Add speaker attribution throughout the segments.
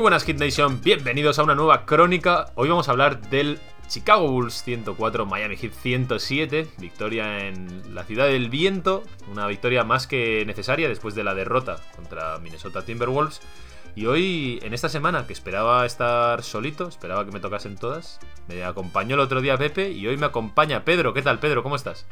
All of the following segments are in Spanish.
Speaker 1: Muy buenas Hit Nation, bienvenidos a una nueva crónica. Hoy vamos a hablar del Chicago Bulls 104, Miami Heat 107, victoria en la ciudad del viento, una victoria más que necesaria después de la derrota contra Minnesota Timberwolves. Y hoy, en esta semana, que esperaba estar solito, esperaba que me tocasen todas, me acompañó el otro día Pepe y hoy me acompaña Pedro. ¿Qué tal, Pedro? ¿Cómo estás?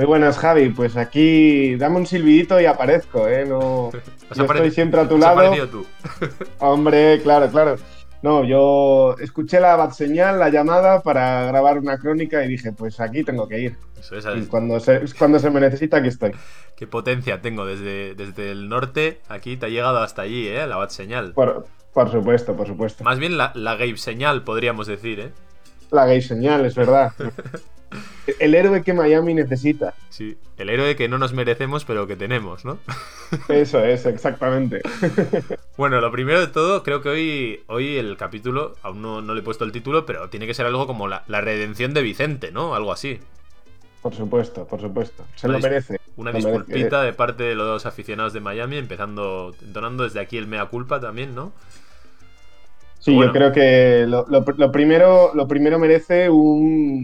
Speaker 2: Muy buenas, Javi. Pues aquí dame un silbidito y aparezco, ¿eh? No, yo estoy siempre a tu lado.
Speaker 1: tú.
Speaker 2: Hombre, claro, claro. No, yo escuché la bat señal, la llamada para grabar una crónica y dije, pues aquí tengo que ir.
Speaker 1: Eso es,
Speaker 2: y cuando se, cuando se me necesita, aquí estoy.
Speaker 1: Qué potencia tengo desde, desde el norte, aquí te ha llegado hasta allí, ¿eh? La bat señal.
Speaker 2: Por, por supuesto, por supuesto.
Speaker 1: Más bien la, la Gabe señal, podríamos decir, ¿eh?
Speaker 2: La gay señal, es verdad. El héroe que Miami necesita.
Speaker 1: Sí, el héroe que no nos merecemos, pero que tenemos, ¿no?
Speaker 2: Eso es, exactamente.
Speaker 1: Bueno, lo primero de todo, creo que hoy, hoy el capítulo, aún no, le he puesto el título, pero tiene que ser algo como la, redención de Vicente, ¿no? Algo así.
Speaker 2: Por supuesto, por supuesto. Se lo merece.
Speaker 1: Una disculpita de parte de los aficionados de Miami, empezando, entonando desde aquí el mea culpa también, ¿no?
Speaker 2: Sí, yo creo que lo, primero, lo primero merece un,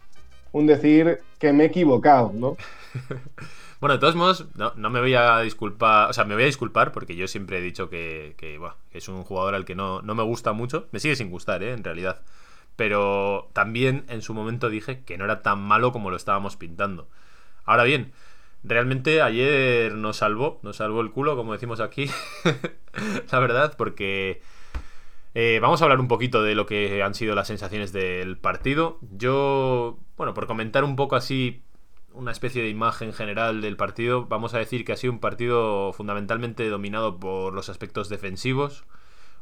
Speaker 2: un decir que me he equivocado, ¿no?
Speaker 1: bueno, de todos modos, no, me voy a disculpar, o sea, me voy a disculpar porque yo siempre he dicho que, es un jugador al que no, no, me gusta mucho, me sigue sin gustar, ¿eh? en realidad. Pero también en su momento dije que no era tan malo como lo estábamos pintando. Ahora bien, realmente ayer nos salvó, nos salvó el culo, como decimos aquí, la verdad, porque eh, vamos a hablar un poquito de lo que han sido las sensaciones del partido. Yo, bueno, por comentar un poco así una especie de imagen general del partido, vamos a decir que ha sido un partido fundamentalmente dominado por los aspectos defensivos.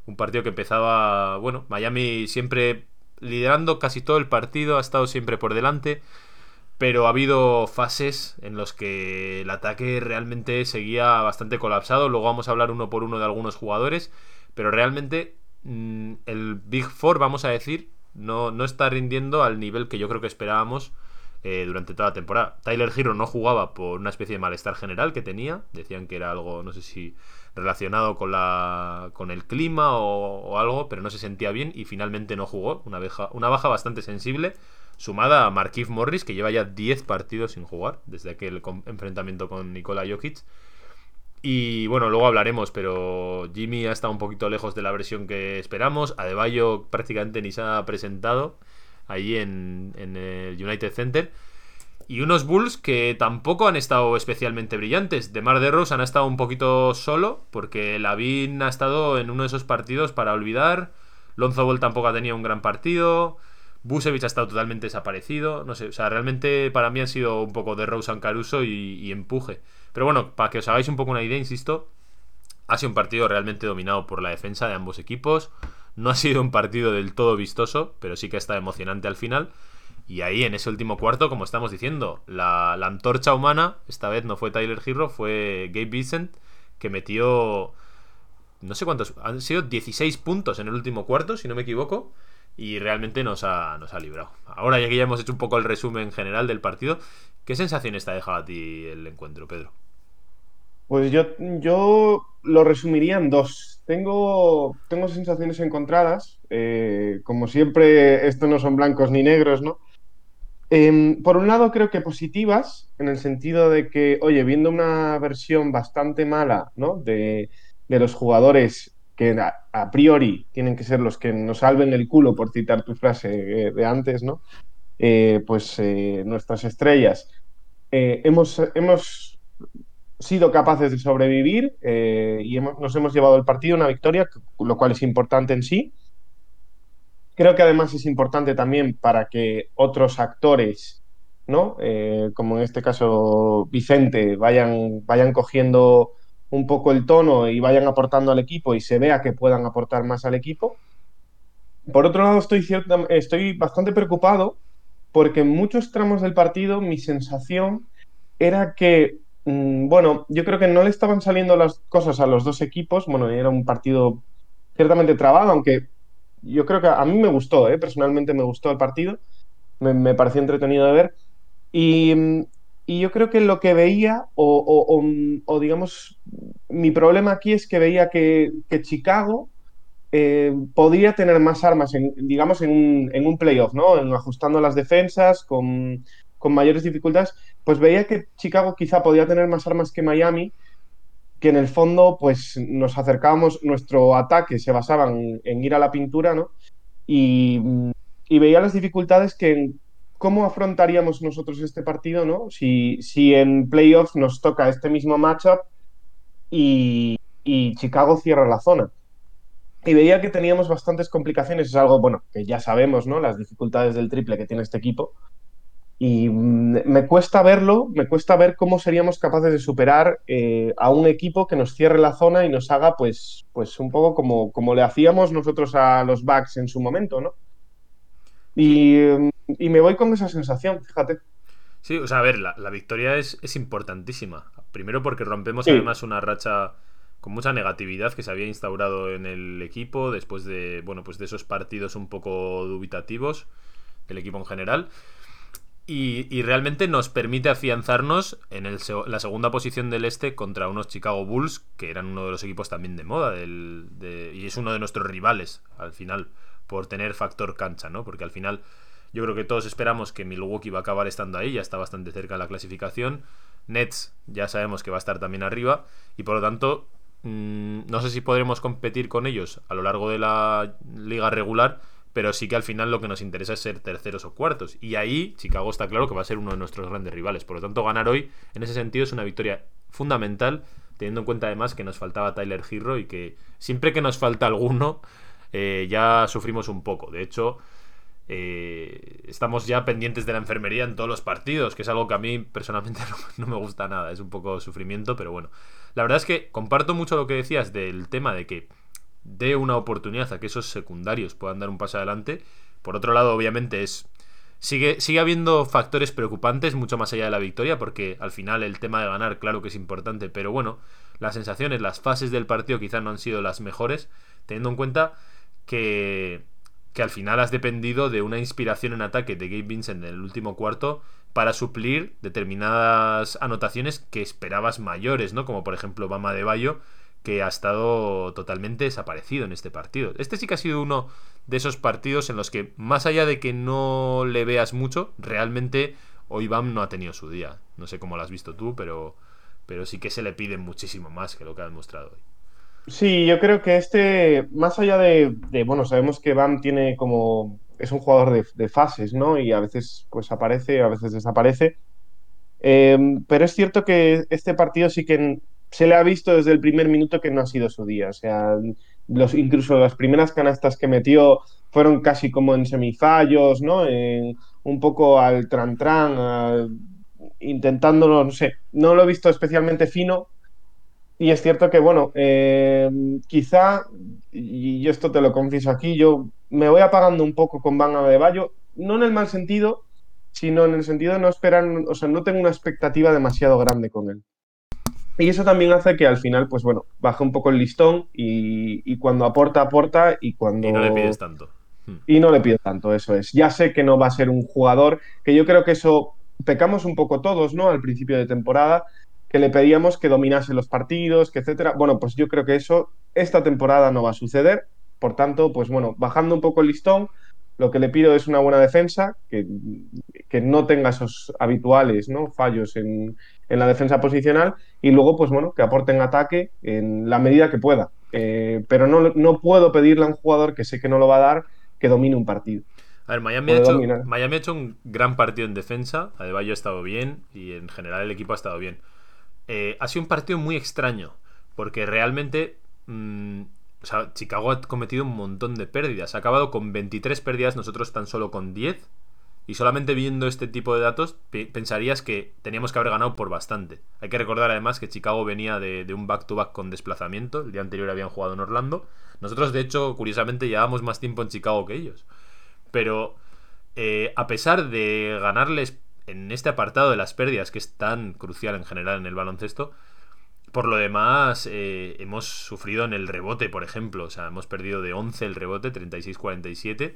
Speaker 1: Un partido que empezaba, bueno, Miami siempre liderando casi todo el partido, ha estado siempre por delante, pero ha habido fases en los que el ataque realmente seguía bastante colapsado. Luego vamos a hablar uno por uno de algunos jugadores, pero realmente el Big Four, vamos a decir, no, no está rindiendo al nivel que yo creo que esperábamos eh, durante toda la temporada. Tyler Hero no jugaba por una especie de malestar general que tenía. Decían que era algo, no sé si relacionado con, la, con el clima o, algo, pero no se sentía bien y finalmente no jugó. Una, una baja bastante sensible, sumada a Marquise Morris, que lleva ya 10 partidos sin jugar desde aquel enfrentamiento con Nikola Jokic. Y bueno, luego hablaremos, pero Jimmy ha estado un poquito lejos de la versión que esperamos. Adebayo prácticamente ni se ha presentado allí en, el United Center. Y unos Bulls que tampoco han estado especialmente brillantes. De Mar de Rose han estado un poquito solo, porque Lavin ha estado en uno de esos partidos para olvidar. Lonzo Ball tampoco ha tenido un gran partido. Busevich ha estado totalmente desaparecido. No sé, o sea, realmente para mí ha sido un poco de Rose Caruso y empuje. Pero bueno, para que os hagáis un poco una idea, insisto, ha sido un partido realmente dominado por la defensa de ambos equipos. No ha sido un partido del todo vistoso, pero sí que está emocionante al final. Y ahí en ese último cuarto, como estamos diciendo, la, antorcha humana, esta vez no fue Tyler Hero, fue Gabe Vincent, que metió, no sé cuántos, han sido 16 puntos en el último cuarto, si no me equivoco, y realmente nos ha, nos ha librado. Ahora ya que ya hemos hecho un poco el resumen general del partido, ¿qué sensaciones te ha dejado a ti el encuentro, Pedro?
Speaker 2: Pues yo, yo lo resumiría en dos. Tengo, tengo sensaciones encontradas. Eh, como siempre, esto no son blancos ni negros, ¿no? Em, por un lado, creo que positivas, en el sentido de que, oye, viendo una versión bastante mala, ¿no? De, los jugadores que a, priori tienen que ser los que nos salven el culo, por citar tu frase eh, de antes, ¿no? Eh, pues nuestras estrellas. hemos, hemos sido capaces de sobrevivir eh, y nos hemos llevado el partido una victoria, lo cual es importante en sí. Creo que además es importante también para que otros actores, ¿no? Eh, como en este caso Vicente, vayan, vayan cogiendo un poco el tono y vayan aportando al equipo y se vea que puedan aportar más al equipo. Por otro lado, estoy, estoy bastante preocupado porque en muchos tramos del partido mi sensación era que Mm, bueno, yo creo que no le estaban saliendo las cosas a los dos equipos. Bueno, era un partido ciertamente trabado, aunque yo creo que a mí me gustó, ¿eh? personalmente me gustó el partido. Me, pareció entretenido de ver. Y, yo creo que lo que veía, o, digamos, mi problema aquí es que veía que, Chicago eh, podría tener más armas, en, digamos, en un, en un playoff, ¿no? En ajustando las defensas, con, mayores dificultades, pues veía que Chicago quizá podía tener más armas que Miami, que en el fondo, pues nos acercábamos, nuestro ataque se basaba en, ir a la pintura, ¿no? Y, y, veía las dificultades que cómo afrontaríamos nosotros este partido, ¿no? Si, si en playoffs nos toca este mismo matchup y, y Chicago cierra la zona y veía que teníamos bastantes complicaciones. Es algo, bueno, que ya sabemos, ¿no? Las dificultades del triple que tiene este equipo. Y me cuesta verlo, me cuesta ver cómo seríamos capaces de superar eh, a un equipo que nos cierre la zona y nos haga, pues, pues un poco como, como le hacíamos nosotros a los Bucks en su momento, ¿no? Y, y, me voy con esa sensación, fíjate.
Speaker 1: Sí, o sea, a ver, la, la victoria es, es, importantísima. Primero porque rompemos sí. además una racha con mucha negatividad que se había instaurado en el equipo después de, bueno, pues de esos partidos un poco dubitativos del equipo en general. Y, y realmente nos permite afianzarnos en la segunda posición del este contra unos Chicago Bulls, que eran uno de los equipos también de moda, del, de, y es uno de nuestros rivales al final, por tener factor cancha, ¿no? Porque al final yo creo que todos esperamos que Milwaukee va a acabar estando ahí, ya está bastante cerca de la clasificación. Nets ya sabemos que va a estar también arriba, y por lo tanto Mm, no sé si podremos competir con ellos a lo largo de la liga regular, pero sí que al final lo que nos interesa es ser terceros o cuartos. Y ahí Chicago está claro que va a ser uno de nuestros grandes rivales. Por lo tanto, ganar hoy en ese sentido es una victoria fundamental, teniendo en cuenta además que nos faltaba Tyler Girro y que siempre que nos falta alguno eh, ya sufrimos un poco. De hecho, eh, estamos ya pendientes de la enfermería en todos los partidos, que es algo que a mí personalmente no, no, me gusta nada, es un poco sufrimiento, pero bueno. La verdad es que comparto mucho lo que decías del tema de que dé una oportunidad a que esos secundarios puedan dar un paso adelante. Por otro lado, obviamente, es. Sigue, sigue habiendo factores preocupantes mucho más allá de la victoria, porque al final el tema de ganar, claro que es importante, pero bueno, las sensaciones, las fases del partido quizás no han sido las mejores, teniendo en cuenta que que al final has dependido de una inspiración en ataque de Gabe Vincent en el último cuarto para suplir determinadas anotaciones que esperabas mayores, ¿no? Como por ejemplo Bama de Bayo, que ha estado totalmente desaparecido en este partido. Este sí que ha sido uno de esos partidos en los que, más allá de que no le veas mucho, realmente hoy Bam no ha tenido su día. No sé cómo lo has visto tú, pero, pero sí que se le pide muchísimo más que lo que ha demostrado hoy.
Speaker 2: Sí, yo creo que este, más allá de, bueno, sabemos que Bam tiene como, es un jugador de, de, fases, ¿no? Y a veces pues aparece, a veces desaparece. Eh, pero es cierto que este partido sí que se le ha visto desde el primer minuto que no ha sido su día. O sea, los, incluso las primeras canastas que metió fueron casi como en semifallos, ¿no? En, un poco al tran-tran, intentándolo, no sé, no lo he visto especialmente fino, y es cierto que, bueno, eh, quizá, y yo esto te lo confieso aquí, yo me voy apagando un poco con Van Adebayo, no en el mal sentido, sino en el sentido de no esperar, o sea, no tengo una expectativa demasiado grande con él. Y eso también hace que al final, pues bueno, baje un poco el listón y, y cuando aporta, aporta y cuando...
Speaker 1: Y no le pides tanto.
Speaker 2: Hmm. Y no le pido tanto, eso es. Ya sé que no va a ser un jugador, que yo creo que eso pecamos un poco todos, ¿no? Al principio de temporada, que le pedíamos que dominase los partidos, que etcétera. Bueno, pues yo creo que eso esta temporada no va a suceder. Por tanto, pues bueno, bajando un poco el listón, lo que le pido es una buena defensa, que, que no tenga esos habituales ¿no? fallos en, en, la defensa posicional y luego, pues bueno, que aporte en ataque en la medida que pueda. Eh, pero no, no puedo pedirle a un jugador que sé que no lo va a dar que domine un partido.
Speaker 1: A ver, Miami ha, hecho, Miami ha, hecho, un gran partido en defensa. Adebayo ha estado bien y en general el equipo ha estado bien eh, ha sido un partido muy extraño. Porque realmente. Mmm, o sea, Chicago ha cometido un montón de pérdidas. Ha acabado con 23 pérdidas, nosotros tan solo con 10. Y solamente viendo este tipo de datos, pensarías que teníamos que haber ganado por bastante. Hay que recordar además que Chicago venía de, un back-to-back -back con desplazamiento. El día anterior habían jugado en Orlando. Nosotros, de hecho, curiosamente, llevábamos más tiempo en Chicago que ellos. Pero eh, a pesar de ganarles en este apartado de las pérdidas, que es tan crucial en general en el baloncesto, por lo demás, eh, hemos sufrido en el rebote, por ejemplo. O sea, hemos perdido de 11 el rebote, 36-47.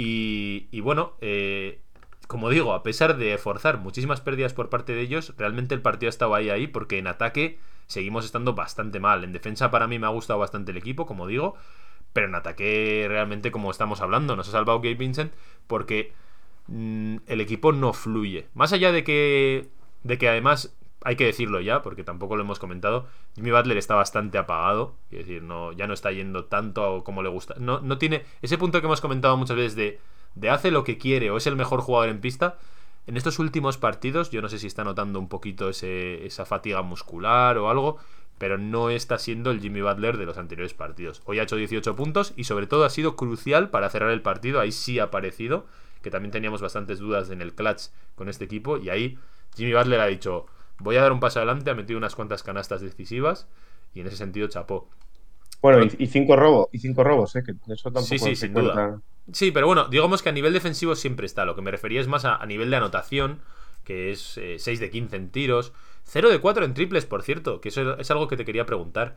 Speaker 1: Y, bueno, eh, como digo, a pesar de forzar muchísimas pérdidas por parte de ellos, realmente el partido ha estado ahí, ahí, porque en ataque seguimos estando bastante mal. En defensa, para mí, me ha gustado bastante el equipo, como digo. pero en ataque realmente como estamos hablando, nos ha salvado Gabe Vincent porque mm, el equipo no fluye. Más allá de que, de que además hay que decirlo ya, porque tampoco lo hemos comentado. Jimmy Butler está bastante apagado. Es decir, no, ya no está yendo tanto como le gusta. No, no tiene ese punto que hemos comentado muchas veces de, de hace lo que quiere o es el mejor jugador en pista. En estos últimos partidos, yo no sé si está notando un poquito esa fatiga muscular o algo, pero no está siendo el Jimmy Butler de los anteriores partidos. Hoy ha hecho 18 puntos y sobre todo ha sido crucial para cerrar el partido. Ahí sí ha aparecido, que también teníamos bastantes dudas en el clutch con este equipo y ahí Jimmy Butler ha dicho voy a dar un paso adelante, ha metido unas cuantas canastas decisivas y en ese sentido chapó.
Speaker 2: Bueno, y, cinco robos, y cinco robos, ¿eh? que eso tampoco
Speaker 1: sí, sí, sin duda. Sí, pero bueno, digamos que a nivel defensivo siempre está. Lo que me refería es más a, nivel de anotación, que es 6 eh, de 15 en tiros, 0 de 4 en triples, por cierto, que eso es algo que te quería preguntar.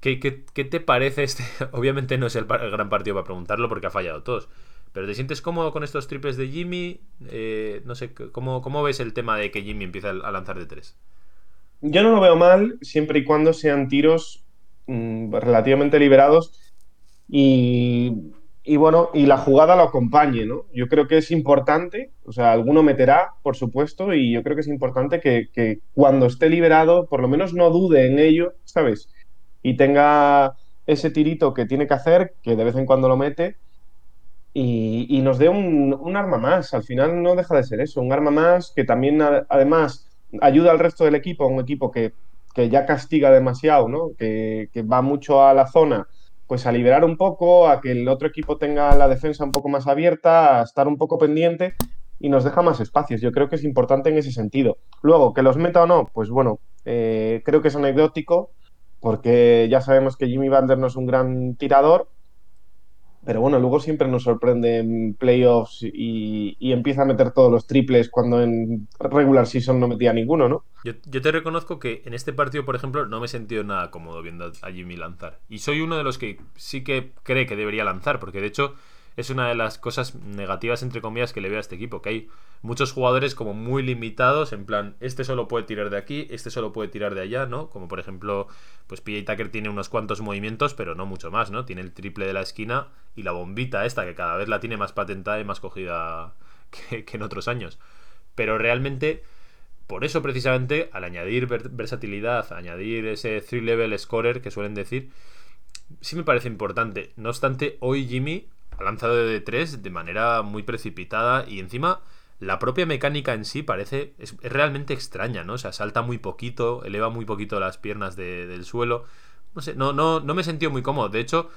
Speaker 1: ¿Qué, qué te parece este? Obviamente no es el, gran partido para preguntarlo porque ha fallado todos. Pero ¿te sientes cómodo con estos triples de Jimmy? Eh, no sé, ¿cómo, ¿cómo, ves el tema de que Jimmy empieza a lanzar de tres?
Speaker 2: Yo no lo veo mal, siempre y cuando sean tiros mm, relativamente liberados y, y, bueno, y la jugada lo acompañe, ¿no? Yo creo que es importante, o sea, alguno meterá, por supuesto, y yo creo que es importante que, que cuando esté liberado, por lo menos no dude en ello, ¿sabes? Y tenga ese tirito que tiene que hacer, que de vez en cuando lo mete, y, nos dé un, arma más. Al final no deja de ser eso, un arma más que también además ayuda al resto del equipo, un equipo que, ya castiga demasiado, ¿no? que, va mucho a la zona, pues a liberar un poco, a que el otro equipo tenga la defensa un poco más abierta, a estar un poco pendiente y nos deja más espacios. Yo creo que es importante en ese sentido. Luego, que los meta o no, pues bueno, eh, creo que es anecdótico porque ya sabemos que Jimmy Butler no es un gran tirador, pero bueno, luego siempre nos sorprende en playoffs y, empieza a meter todos los triples cuando en regular season no metía ninguno, ¿no?
Speaker 1: Yo, yo, te reconozco que en este partido, por ejemplo, no me he sentido nada cómodo viendo a Jimmy lanzar. Y soy uno de los que sí que cree que debería lanzar, porque de hecho es una de las cosas negativas, entre comillas, que le veo a este equipo, que hay muchos jugadores como muy limitados, en plan, este solo puede tirar de aquí, este solo puede tirar de allá, ¿no? Como por ejemplo, pues PJ Tucker tiene unos cuantos movimientos, pero no mucho más, ¿no? Tiene el triple de la esquina y la bombita esta, que cada vez la tiene más patentada y más cogida que, en otros años. Pero realmente... Por eso, precisamente, al añadir versatilidad, añadir ese three-level scorer que suelen decir, sí me parece importante. No obstante, hoy Jimmy ha lanzado de 3 de manera muy precipitada y encima la propia mecánica en sí parece es, realmente extraña, ¿no? O sea, salta muy poquito, eleva muy poquito las piernas del suelo. No sé, no, no, no me he sentido muy cómodo. De hecho,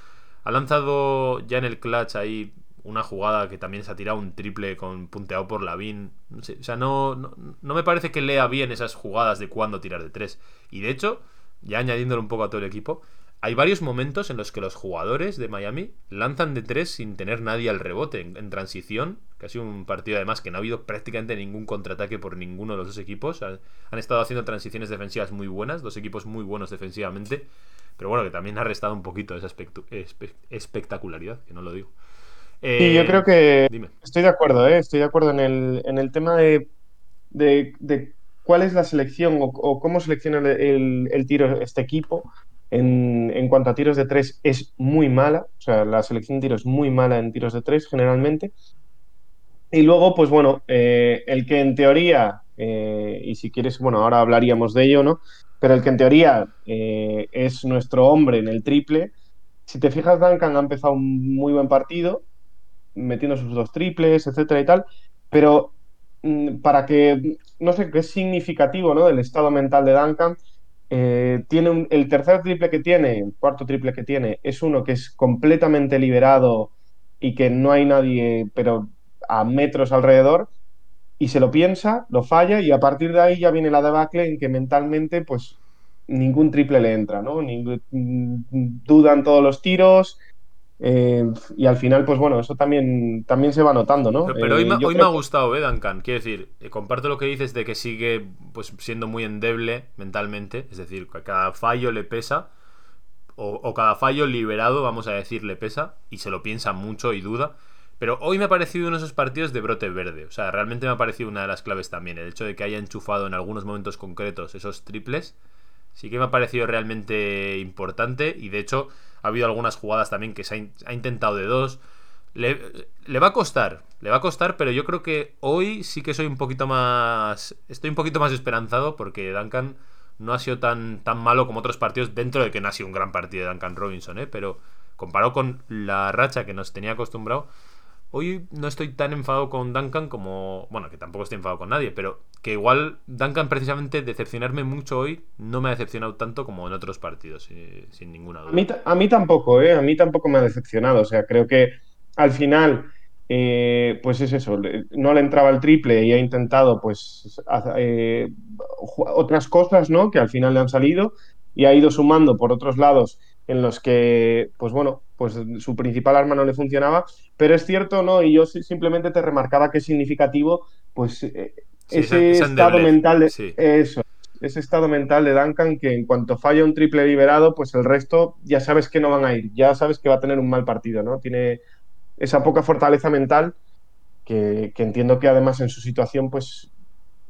Speaker 1: ha lanzado ya en el clutch ahí una jugada que también se ha tirado un triple con punteado por Lavin. No sé, o sea, no, no, no, me parece que lea bien esas jugadas de cuándo tirar de 3. Y de hecho, ya añadiéndolo un poco a todo el equipo, hay varios momentos en los que los jugadores de Miami lanzan de tres sin tener nadie al rebote en, transición. Que ha sido un partido además que no ha habido prácticamente ningún contraataque por ninguno de los dos equipos. Han, estado haciendo transiciones defensivas muy buenas, dos equipos muy buenos defensivamente. Pero bueno, que también ha restado un poquito esa espectacularidad, que no lo digo.
Speaker 2: y yo creo que estoy de acuerdo, ¿eh? estoy de acuerdo en el, tema de, cuál es la selección o, cómo selecciona el, el, tiro este equipo. En, cuanto a tiros de tres, es muy mala. O sea, la selección de tiros es muy mala en tiros de tres, generalmente. Y luego, pues bueno, eh, el que en teoría, eh, y si quieres, bueno, ahora hablaríamos de ello, ¿no? Pero el que en teoría eh, es nuestro hombre en el triple, si te fijas, Duncan ha empezado un muy buen partido, metiendo sus dos triples, etcétera y tal, pero mm, para que, no sé, qué es significativo, ¿no? Del estado mental de Duncan, eh, tiene el tercer triple que tiene, el cuarto triple que tiene, es uno que es completamente liberado y que no hay nadie, pero a metros alrededor, y se lo piensa, lo falla, y a partir de ahí ya viene la debacle en que mentalmente, pues, ningún triple le entra, ¿no? Mm, dudan todos los tiros, eh, y al final, pues bueno, eso también, también se va notando, ¿no?
Speaker 1: Pero, hoy, eh, me, ha gustado, ¿eh, Duncan? Quiero decir, eh, comparto lo que dices de que sigue pues siendo muy endeble mentalmente, es decir, que cada fallo le pesa, o, cada fallo liberado, vamos a decir, le pesa, y se lo piensa mucho y duda. Pero hoy me ha parecido uno de esos partidos de brote verde. O sea, realmente me ha parecido una de las claves también. El hecho de que haya enchufado en algunos momentos concretos esos triples Sí que me ha parecido realmente importante y de hecho ha habido algunas jugadas también que se ha, intentado de dos. Le, va a costar, le va a costar, pero yo creo que hoy sí que soy un poquito más. Estoy un poquito más esperanzado porque Duncan no ha sido tan, tan malo como otros partidos, dentro de que no ha sido un gran partido de Duncan Robinson, ¿eh? pero comparado con la racha que nos tenía acostumbrado, hoy no estoy tan enfadado con Duncan como. Bueno, que tampoco estoy enfadado con nadie, pero que igual Duncan precisamente decepcionarme mucho hoy no me ha decepcionado tanto como en otros partidos, eh, sin ninguna duda.
Speaker 2: A mí, a mí tampoco, ¿eh? A mí tampoco me ha decepcionado. O sea, creo que al final. Eh, pues es eso, no le entraba el triple y ha intentado pues eh, otras cosas, ¿no? Que al final le han salido y ha ido sumando por otros lados en los que, pues bueno, pues su principal arma no le funcionaba, pero es cierto, ¿no? Y yo simplemente te remarcaba que es significativo, pues eh, ese estado mental de eso, ese estado mental de Duncan que en cuanto falla un triple liberado, pues el resto ya sabes que no van a ir, ya sabes que va a tener un mal partido, ¿no? Tiene esa poca fortaleza mental que, que entiendo que además en su situación, pues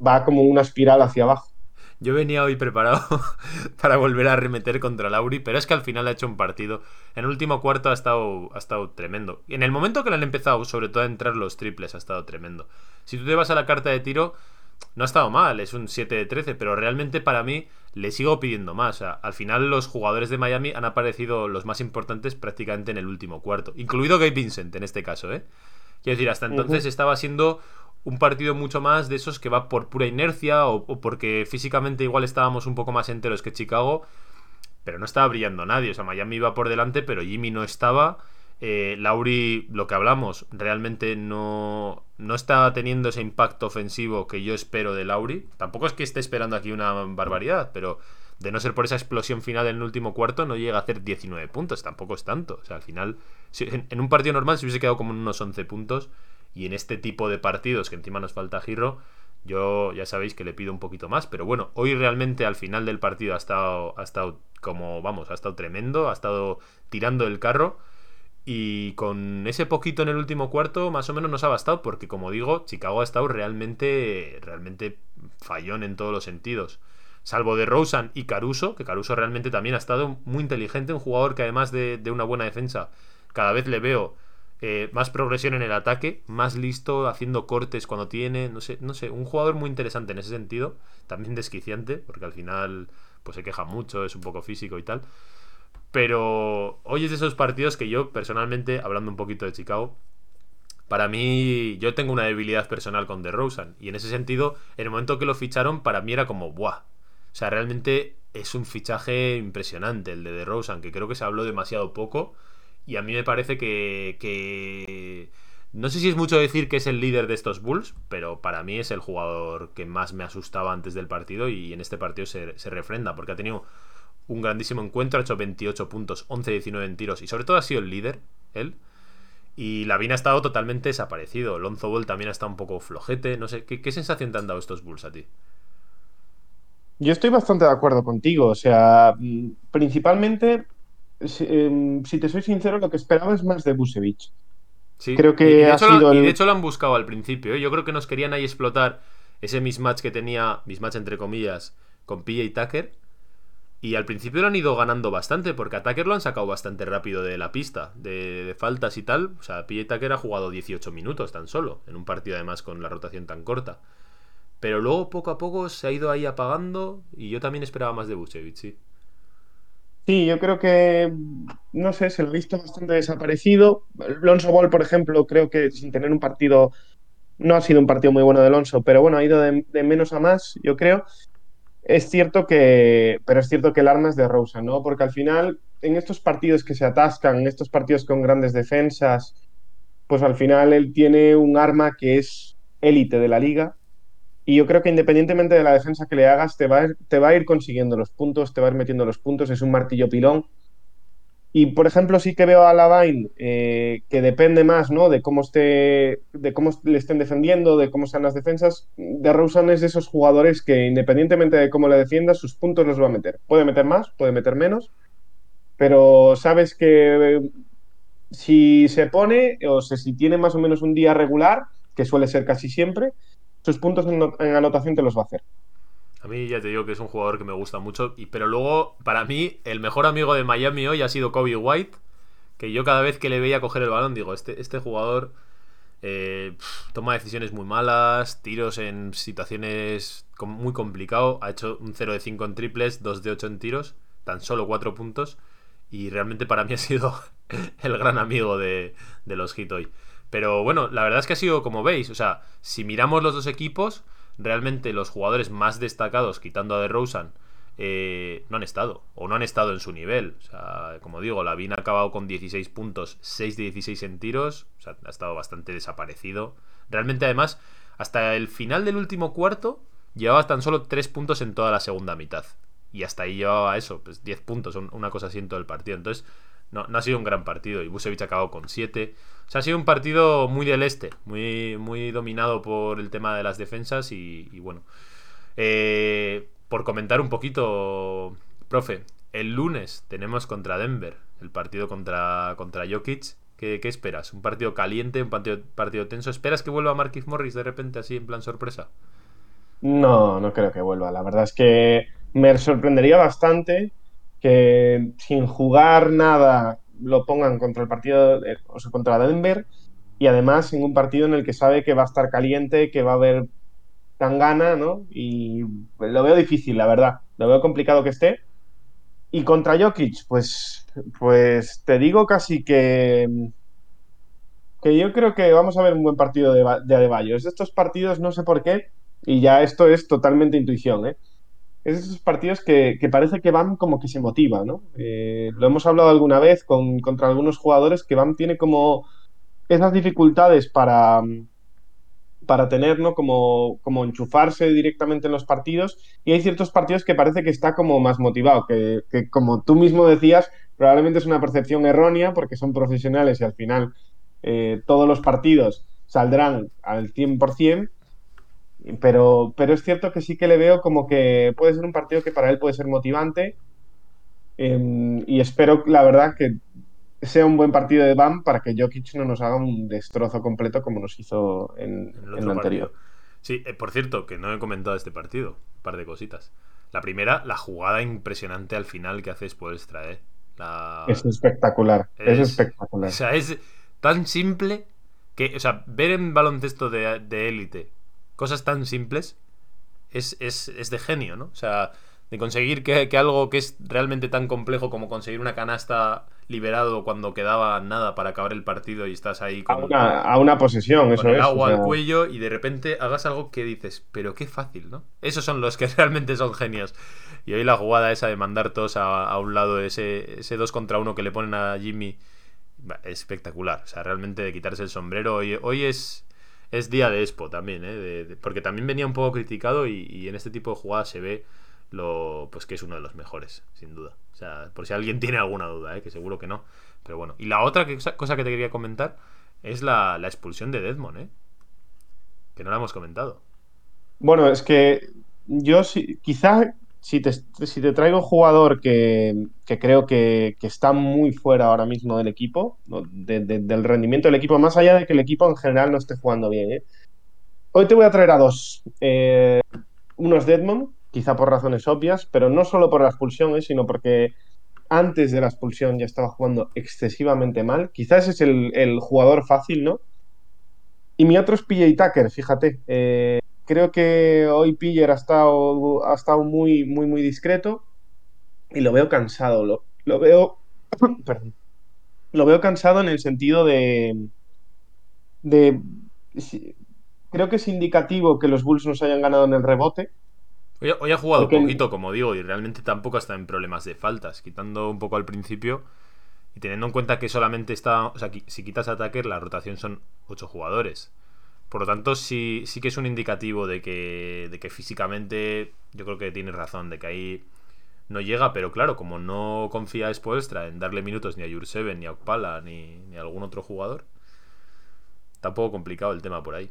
Speaker 2: va como una espiral hacia abajo.
Speaker 1: Yo venía hoy preparado para volver a arremeter contra Lauri, pero es que al final ha hecho un partido. En el último cuarto ha estado, ha estado tremendo. En el momento que le han empezado, sobre todo a entrar los triples, ha estado tremendo. Si tú te vas a la carta de tiro, no ha estado mal, es un 7 de 13, pero realmente para mí le sigo pidiendo más. al final los jugadores de Miami han aparecido los más importantes prácticamente en el último cuarto, incluido Gabe Vincent en este caso, ¿eh? Quiero decir, hasta entonces estaba siendo un partido mucho más de esos que va por pura inercia o, porque físicamente igual estábamos un poco más enteros que Chicago, pero no estaba brillando nadie. O sea, Miami iba por delante, pero Jimmy no estaba. Eh, Lauri, lo que hablamos, realmente no, no está teniendo ese impacto ofensivo que yo espero de Lauri. Tampoco es que esté esperando aquí una barbaridad, pero de no ser por esa explosión final en el último cuarto, no llega a hacer 19 puntos. Tampoco es tanto. O sea, al final, en, un partido normal se hubiese quedado como unos 11 puntos. Y en este tipo de partidos, que encima nos falta Giro, yo ya sabéis que le pido un poquito más. Pero bueno, hoy realmente al final del partido ha estado, ha estado como, vamos, ha estado tremendo, ha estado tirando el carro. Y con ese poquito en el último cuarto, más o menos nos ha bastado, porque como digo, Chicago ha estado realmente, realmente fallón en todos los sentidos. Salvo de Rosen y Caruso, que Caruso realmente también ha estado muy inteligente, un jugador que además de, de una buena defensa, cada vez le veo eh, más progresión en el ataque, más listo, haciendo cortes cuando tiene, no sé, no sé, un jugador muy interesante en ese sentido, también desquiciante, porque al final pues se queja mucho, es un poco físico y tal. Pero hoy es de esos partidos que yo personalmente, hablando un poquito de Chicago, para mí yo tengo una debilidad personal con DeRozan y en ese sentido, en el momento que lo ficharon para mí era como, ¡buah! O sea, realmente es un fichaje impresionante el de DeRozan, que creo que se habló demasiado poco y a mí me parece que, No sé si es mucho decir que es el líder de estos Bulls, pero para mí es el jugador que más me asustaba antes del partido y en este partido se, refrenda, porque ha tenido un grandísimo encuentro, ha hecho 28 puntos, 11-19 en tiros y sobre todo ha sido el líder, él. Y Lavin ha estado totalmente desaparecido. Lonzo Ball también ha estado un poco flojete. No sé, ¿qué, ¿qué, sensación te han dado estos Bulls a ti?
Speaker 2: Yo estoy bastante de acuerdo contigo. O sea, mm, Em, si, te soy sincero, lo que esperaba es más de Busevich.
Speaker 1: Sí. Creo que de ha sido y de hecho lo han buscado al principio. ¿eh? Yo creo que nos querían ahí explotar ese mismatch que tenía, mismatch entre comillas, con Pilla y Tucker. Y al principio lo han ido ganando bastante, porque a Tucker lo han sacado bastante rápido de la pista, de, faltas y tal. O sea, Pilla y Tucker ha jugado 18 minutos tan solo, en un partido además con la rotación tan corta. Pero luego poco a poco se ha ido ahí apagando y yo también esperaba más de Busevich, sí.
Speaker 2: Sí, yo creo que, no sé, se lo ha visto bastante desaparecido. Lonso Ball, por ejemplo, creo que sin tener un partido, no ha sido un partido muy bueno de Alonso, pero bueno, ha ido de, menos a más, yo creo. Es cierto que, pero es cierto que el arma es de Rosa, ¿no? Porque al final, en estos partidos que se atascan, en estos partidos con grandes defensas, pues al final él tiene un arma que es élite de la liga y yo creo que independientemente de la defensa que le hagas, te va, a, te va a ir consiguiendo los puntos, te va a ir metiendo los puntos, es un martillo pilón. Y por ejemplo, sí que veo a Lavain eh, que depende más ¿no? de cómo esté, de cómo le estén defendiendo, de cómo sean las defensas. De Rosen es de esos jugadores que, independientemente de cómo le defiendas, sus puntos los va a meter. Puede meter más, puede meter menos, pero sabes que si se pone, o sea, si tiene más o menos un día regular, que suele ser casi siempre, sus puntos en, anotación te los va a hacer.
Speaker 1: A mí ya te digo que es un jugador que me gusta mucho. Y, pero luego, para mí, el mejor amigo de Miami hoy ha sido Kobe White. Que yo cada vez que le veía coger el balón, digo, este, este jugador eh, toma decisiones muy malas, tiros en situaciones muy complicado. Ha hecho un 0 de 5 en triples, 2 de 8 en tiros, tan solo 4 puntos. Y realmente para mí ha sido el gran amigo de, de los Heat hoy. Pero bueno, la verdad es que ha sido como veis. O sea, si miramos los dos equipos, realmente los jugadores más destacados, quitando a DeRozan, eh, no han estado, o no han estado en su nivel. O sea, como digo, Lavin ha acabado con 16 puntos, 6 de 16 en tiros, o sea, ha estado bastante desaparecido. Realmente, además, hasta el final del último cuarto, llevaba tan solo 3 puntos en toda la segunda mitad. Y hasta ahí llevaba eso, pues 10 puntos, una cosa así en todo el partido. Entonces, no, ha sido un gran partido. Y Busevich ha acabado con 7. O sea, ha sido un partido muy del este, muy, muy dominado por el tema de las defensas y, bueno. Eh, por comentar un poquito, profe, el lunes tenemos contra Denver, el partido contra, contra Jokic. ¿Qué, esperas? ¿Un partido caliente, un partido, partido tenso? ¿Esperas que vuelva Marquis Morris de repente así en plan sorpresa?
Speaker 2: No, no creo que vuelva. La verdad es que me sorprendería bastante que sin jugar nada lo pongan contra el partido, o sea, contra Denver, y además en un partido en el que sabe que va a estar caliente, que va a haber tan gana, ¿no? Y lo veo difícil, la verdad. Lo veo complicado que esté. Y contra Jokic, pues, pues te digo casi que, que yo creo que vamos a ver un buen partido de, de. Es estos partidos, no sé por qué, y ya esto es totalmente intuición, ¿eh? Es esos partidos que, parece que Bam como que se motiva, ¿no? Eh, lo hemos hablado alguna vez con, contra algunos jugadores que Bam tiene como esas dificultades para, para tener, ¿no? Como, como enchufarse directamente en los partidos y hay ciertos partidos que parece que está como más motivado, que, como tú mismo decías, probablemente es una percepción errónea porque son profesionales y al final eh, todos los partidos saldrán al 100%, pero, pero es cierto que sí que le veo como que puede ser un partido que para él puede ser motivante. Em, y espero, la verdad, que sea un buen partido de BAM para que Jokic no nos haga un destrozo completo como nos hizo en, el, anterior.
Speaker 1: Sí, eh, por cierto, que no he comentado este partido. Un par de cositas. La primera, la jugada impresionante al final que hace Spoelstra, ¿eh?
Speaker 2: Es espectacular. Es, espectacular.
Speaker 1: O sea, es tan simple que, o sea, ver en baloncesto de élite cosas tan simples es, de genio, ¿no? O sea, de conseguir que, algo que es realmente tan complejo como conseguir una canasta liberado cuando quedaba nada para acabar el partido y estás ahí
Speaker 2: con, a, una, posesión, eso
Speaker 1: el agua al cuello y de repente hagas algo que dices, pero qué fácil, ¿no? Esos son los que realmente son genios. Y hoy la jugada esa de mandar todos a, un lado, ese, ese 2 contra 1 que le ponen a Jimmy, espectacular. O sea, realmente de quitarse el sombrero. Hoy, hoy es, es día de Expo también, ¿eh? porque también venía un poco criticado y, en este tipo de jugadas se ve lo pues que es uno de los mejores, sin duda. O sea, por si alguien tiene alguna duda, ¿eh? que seguro que no. Pero bueno. Y la otra cosa que te quería comentar es la, expulsión de Deadmond, ¿eh? Que no la hemos comentado.
Speaker 2: Bueno, es que yo sí, quizá si te, si te traigo jugador que, creo que, está muy fuera ahora mismo del equipo, del rendimiento del equipo, más allá de que el equipo en general no esté jugando bien. ¿eh? Hoy te voy a traer a dos. Eh, unos Deadmond, quizá por razones obvias, pero no solo por la expulsión, ¿eh? sino porque antes de la expulsión ya estaba jugando excesivamente mal. Quizás es el, el jugador fácil, ¿no? Y mi otro es PJ Tucker, fíjate. Eh, Creo que hoy Piller ha estado, ha estado muy, muy, muy discreto y lo veo cansado. Lo, lo veo. perdón. Lo veo cansado en el sentido de. de creo que es indicativo que los Bulls nos hayan ganado en el rebote.
Speaker 1: Hoy, ha jugado un poquito, como digo, y realmente tampoco está en problemas de faltas, quitando un poco al principio y teniendo en cuenta que solamente está. O sea, si quitas a Tucker, la rotación son 8 jugadores. Por lo tanto, sí, sí que es un indicativo de que, de que físicamente yo creo que tiene razón, de que ahí no llega, pero claro, como no confía Spoelstra en darle minutos ni a Jurseven, ni a Okpala, ni, ni a algún otro jugador, está un poco complicado el tema por ahí.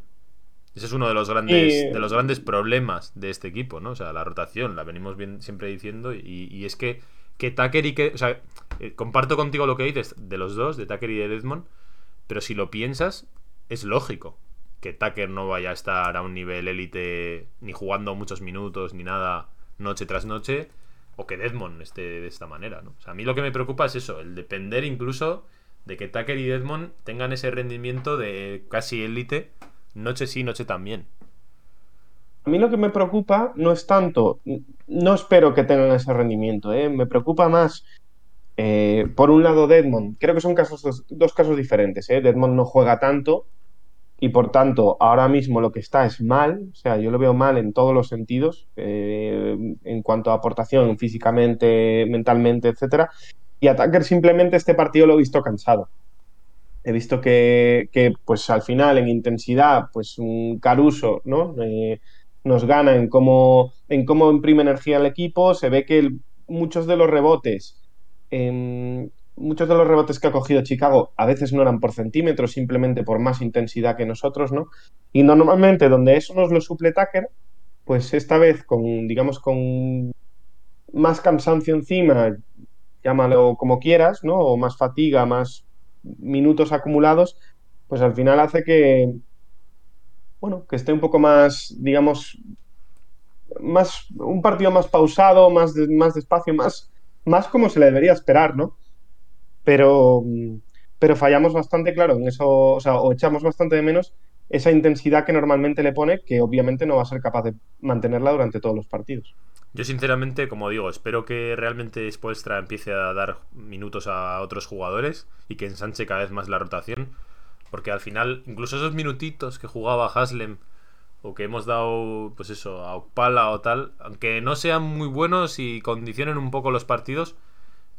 Speaker 1: Ese es uno de los grandes, de los grandes problemas de este equipo, ¿no? O sea, la rotación, la venimos bien, siempre diciendo, y, y es que, que Tucker y que. O sea, eh, comparto contigo lo que dices de los dos, de Tucker y de Desmond, pero si lo piensas, es lógico que Tucker no vaya a estar a un nivel élite ni jugando muchos minutos ni nada noche tras noche o que Deadmond esté de esta manera, ¿no? O sea, a mí lo que me preocupa es eso, el depender incluso de que Tucker y Deadmond tengan ese rendimiento de casi élite noche sí, noche también.
Speaker 2: A mí lo que me preocupa no es tanto, no espero que tengan ese rendimiento, ¿eh? me preocupa más, eh, por un lado, Deadmond. Creo que son casos, dos, casos diferentes. ¿eh? Deadmond no juega tanto y por tanto ahora mismo lo que está es mal, o sea, yo lo veo mal en todos los sentidos, eh, en cuanto a aportación físicamente, mentalmente, etcétera. Y a Tucker simplemente este partido lo he visto cansado. He visto que, pues al final en intensidad, pues un Caruso, ¿no? Eh, nos gana en cómo, en cómo imprime energía al equipo. Se ve que muchos de los rebotes, muchos de los rebotes que ha cogido Chicago a veces no eran por centímetros, simplemente por más intensidad que nosotros, ¿no? Y normalmente donde eso nos lo suple Tucker, pues esta vez con, digamos, con más cansancio encima, llámalo como quieras, ¿no? O más fatiga, más minutos acumulados, pues al final hace que, bueno, que esté un poco más, digamos, más, un partido más pausado, más, más despacio, más, más como se le debería esperar, ¿no? Pero, pero fallamos bastante, claro, en eso, o sea, o echamos bastante de menos esa intensidad que normalmente le pone, que obviamente no va a ser capaz de mantenerla durante todos los partidos.
Speaker 1: Yo sinceramente, como digo, espero que realmente Spoelstra empiece a dar minutos a otros jugadores y que ensanche cada vez más la rotación. Porque al final, incluso esos minutitos que jugaba Haslem o que hemos dado, pues eso, a Opala o tal, aunque no sean muy buenos y condicionen un poco los partidos,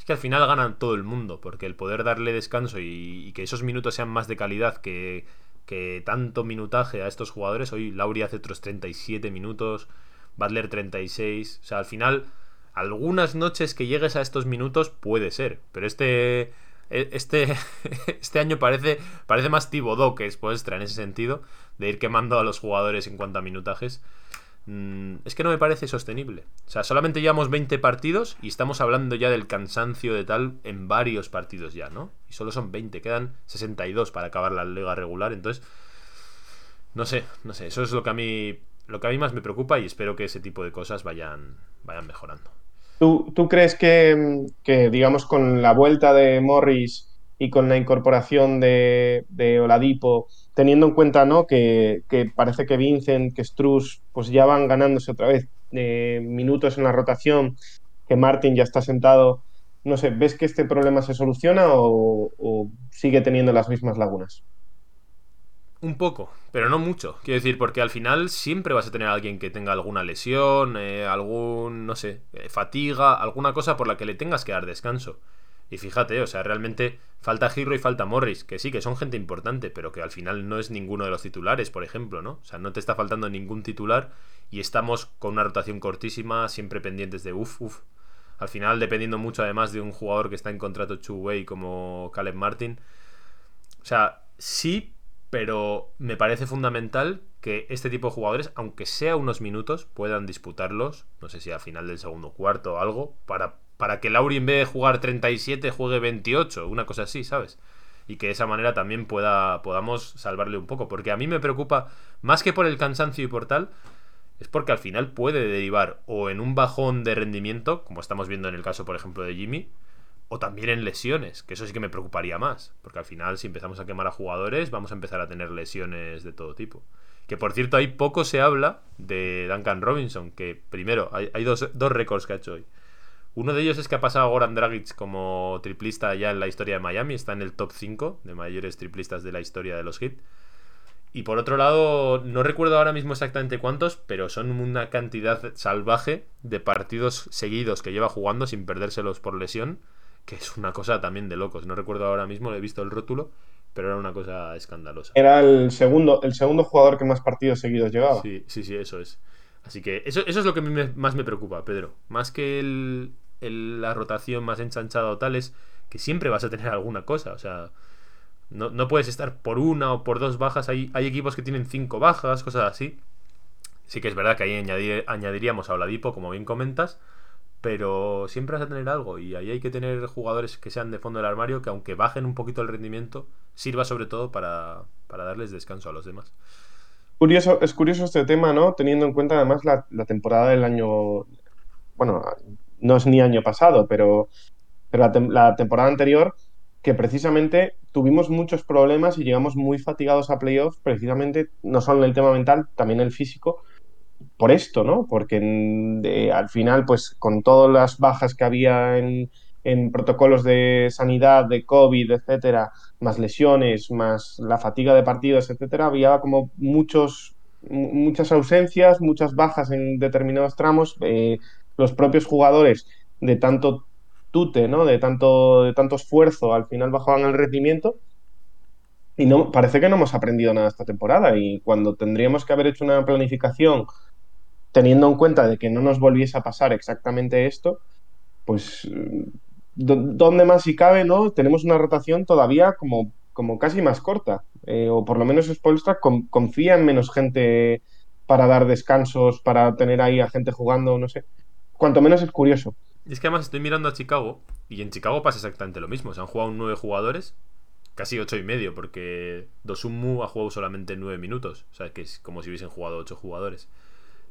Speaker 1: que al final ganan todo el mundo. Porque el poder darle descanso y, que esos minutos sean más de calidad que, que tanto minutaje a estos jugadores. Hoy Lauri hace otros 37 minutos. Butler 36. O sea, al final, algunas noches que llegues a estos minutos puede ser. Pero este. E, este, este año parece, parece más Tibodó que Spoelstra en ese sentido, de ir quemando a los jugadores en cuanto a minutajes. Mm, es que no me parece sostenible. O sea, solamente llevamos 20 partidos y estamos hablando ya del cansancio de tal en varios partidos ya, ¿no? Y solo son 20, quedan 62 para acabar la liga regular. Entonces, no sé, no sé. Eso es lo que a mí lo que a mí más me preocupa y espero que ese tipo de cosas vayan, vayan mejorando.
Speaker 2: ¿Tú, crees que, digamos, con la vuelta de Morris y con la incorporación de, Oladipo, teniendo en cuenta ¿no? que, parece que Vincent, que Struz, pues ya van ganándose otra vez eh, minutos en la rotación, que Martin ya está sentado, no sé, ¿ves que este problema se soluciona o sigue teniendo las mismas lagunas?
Speaker 1: Un poco, pero no mucho. Quiero decir, porque al final siempre vas a tener a alguien que tenga alguna lesión, eh, algún, no sé, eh, fatiga, alguna cosa por la que le tengas que dar descanso. Y fíjate, o sea, realmente falta Giro y falta Morris, que sí, que son gente importante, pero que al final no es ninguno de los titulares, por ejemplo, ¿no? O sea, no te está faltando ningún titular y estamos con una rotación cortísima, siempre pendientes de uff, uff. Al final, dependiendo mucho además de un jugador que está en contrato two-way como Caleb Martin. O sea, sí, pero me parece fundamental que este tipo de jugadores, aunque sea unos minutos, puedan disputarlos, no sé si a final del segundo cuarto o algo, para, para que Lauri en vez de jugar 37 juegue 28, una cosa así, ¿sabes? Y que de esa manera también pueda, podamos salvarle un poco, porque a mí me preocupa, más que por el cansancio y por tal, es porque al final puede derivar o en un bajón de rendimiento, como estamos viendo en el caso, por ejemplo, de Jimmy, o también en lesiones, que eso sí que me preocuparía más, porque al final si empezamos a quemar a jugadores vamos a empezar a tener lesiones de todo tipo. Que por cierto, hay poco se habla de Duncan Robinson, que primero, hay, dos, dos récords que ha hecho hoy. Uno de ellos es que ha pasado a Goran Dragic como triplista ya en la historia de Miami, está en el top 5 de mayores triplistas de la historia de los Heat. Y por otro lado, no recuerdo ahora mismo exactamente cuántos, pero son una cantidad salvaje de partidos seguidos que lleva jugando sin perdérselos por lesión que es una cosa también de locos. No recuerdo ahora mismo, le he visto el rótulo, pero era una cosa escandalosa.
Speaker 2: Era el segundo, el segundo jugador que más partidos seguidos llevaba.
Speaker 1: Sí, sí, sí, eso es. Así que eso, eso es lo que más me preocupa, Pedro. Más que el, la rotación más ensanchada o tal, es que siempre vas a tener alguna cosa. O sea, no, puedes estar por una o por dos bajas. Hay, hay equipos que tienen cinco bajas, cosas así. Sí que es verdad que ahí añadir, añadiríamos a Oladipo, como bien comentas pero siempre vas a tener algo y ahí hay que tener jugadores que sean de fondo del armario que aunque bajen un poquito el rendimiento, sirva sobre todo para, darles descanso a los demás.
Speaker 2: Curioso, es curioso este tema, ¿no? Teniendo en cuenta además la temporada del año, bueno, no es ni año pasado, pero, pero la, tem- la temporada anterior, que precisamente tuvimos muchos problemas y llegamos muy fatigados a playoffs, precisamente no solo en el tema mental, también el físico, por esto, ¿no? Porque en- de- al final, pues con todas las bajas que había en, en protocolos de sanidad, de COVID, etcétera, más lesiones, más la fatiga de partidos, etcétera, había como muchos, mu- muchas ausencias, muchas bajas en determinados tramos. eh, los propios jugadores de tanto tute, ¿no? De tanto, de tanto esfuerzo, al final bajaban el rendimiento. Y no, parece que no hemos aprendido nada esta temporada. Y cuando tendríamos que haber hecho una planificación teniendo en cuenta de que no nos volviese a pasar exactamente esto, pues do- ¿dónde más si cabe, no? Tenemos una rotación todavía como, como casi más corta, eh, o por lo menos Spoelstra con- confía en menos gente para dar descansos, para tener ahí a gente jugando, no sé. Cuanto menos es curioso.
Speaker 1: Es que además estoy mirando a Chicago y en Chicago pasa exactamente lo mismo. Se han jugado nueve jugadores, casi ocho y medio, porque Dosunmu ha jugado solamente nueve minutos. O sea, que es como si hubiesen jugado ocho jugadores.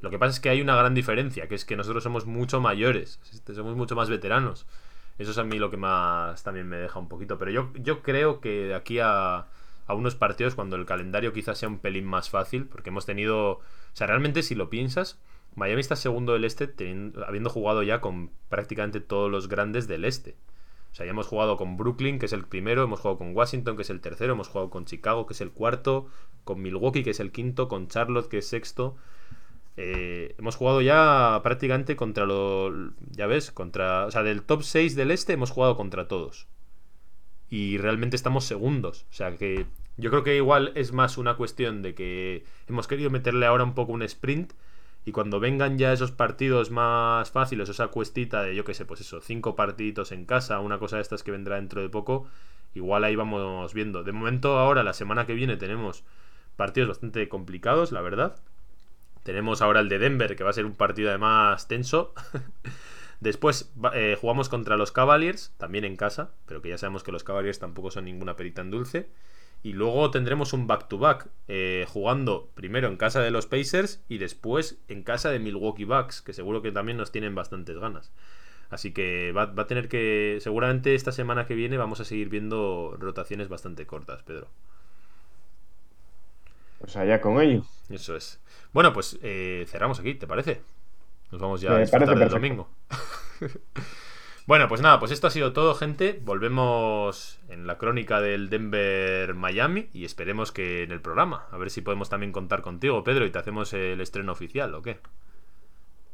Speaker 1: Lo que pasa es que hay una gran diferencia, que es que nosotros somos mucho mayores, somos mucho más veteranos. Eso es a mí lo que más también me deja un poquito. Pero yo, yo creo que de aquí a, a unos partidos, cuando el calendario quizás sea un pelín más fácil, porque hemos tenido... O sea, realmente si lo piensas, Miami está segundo del este, habiendo jugado ya con prácticamente todos los grandes del este. O sea, ya hemos jugado con Brooklyn, que es el primero, hemos jugado con Washington, que es el tercero, hemos jugado con Chicago, que es el cuarto, con Milwaukee, que es el quinto, con Charlotte, que es sexto. Eh, hemos jugado ya prácticamente contra los. Ya ves, contra. O sea, del top 6 del este hemos jugado contra todos. Y realmente estamos segundos. O sea que yo creo que igual es más una cuestión de que hemos querido meterle ahora un poco un sprint. Y cuando vengan ya esos partidos más fáciles, esa cuestita de, yo qué sé, pues eso, cinco partiditos en casa, una cosa de estas que vendrá dentro de poco, igual ahí vamos viendo. De momento, ahora, la semana que viene, tenemos partidos bastante complicados, la verdad. Tenemos ahora el de Denver, que va a ser un partido además tenso. Después eh, jugamos contra los Cavaliers, también en casa, pero que ya sabemos que los Cavaliers tampoco son ninguna perita en dulce. Y luego tendremos un back-to-back, eh, jugando primero en casa de los Pacers y después en casa de Milwaukee Bucks, que seguro que también nos tienen bastantes ganas. Así que va, va a tener que, seguramente esta semana que viene vamos a seguir viendo rotaciones bastante cortas, Pedro.
Speaker 2: Pues allá con ello.
Speaker 1: Eso es. Bueno, pues eh, cerramos aquí, ¿te parece? Nos vamos ya
Speaker 2: Me
Speaker 1: a disfrutar del
Speaker 2: perfecto.
Speaker 1: domingo. bueno, pues nada, pues esto ha sido todo, gente. Volvemos en la crónica del Denver-Miami y esperemos que en el programa. A ver si podemos también contar contigo, Pedro, y te hacemos el estreno oficial, ¿o qué?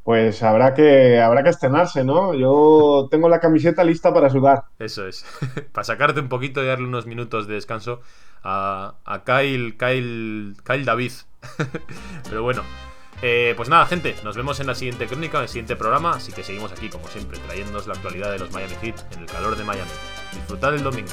Speaker 2: Pues habrá que, habrá que estrenarse, ¿no? Yo tengo la camiseta lista para sudar.
Speaker 1: Eso es. Para sacarte un poquito y darle unos minutos de descanso a, a Kyle, Kyle, Kyle David. Pero bueno. Eh, pues nada, gente, nos vemos en la siguiente crónica, en el siguiente programa. Así que seguimos aquí, como siempre, trayéndonos la actualidad de los Miami Heat en el calor de Miami. Disfrutad el domingo.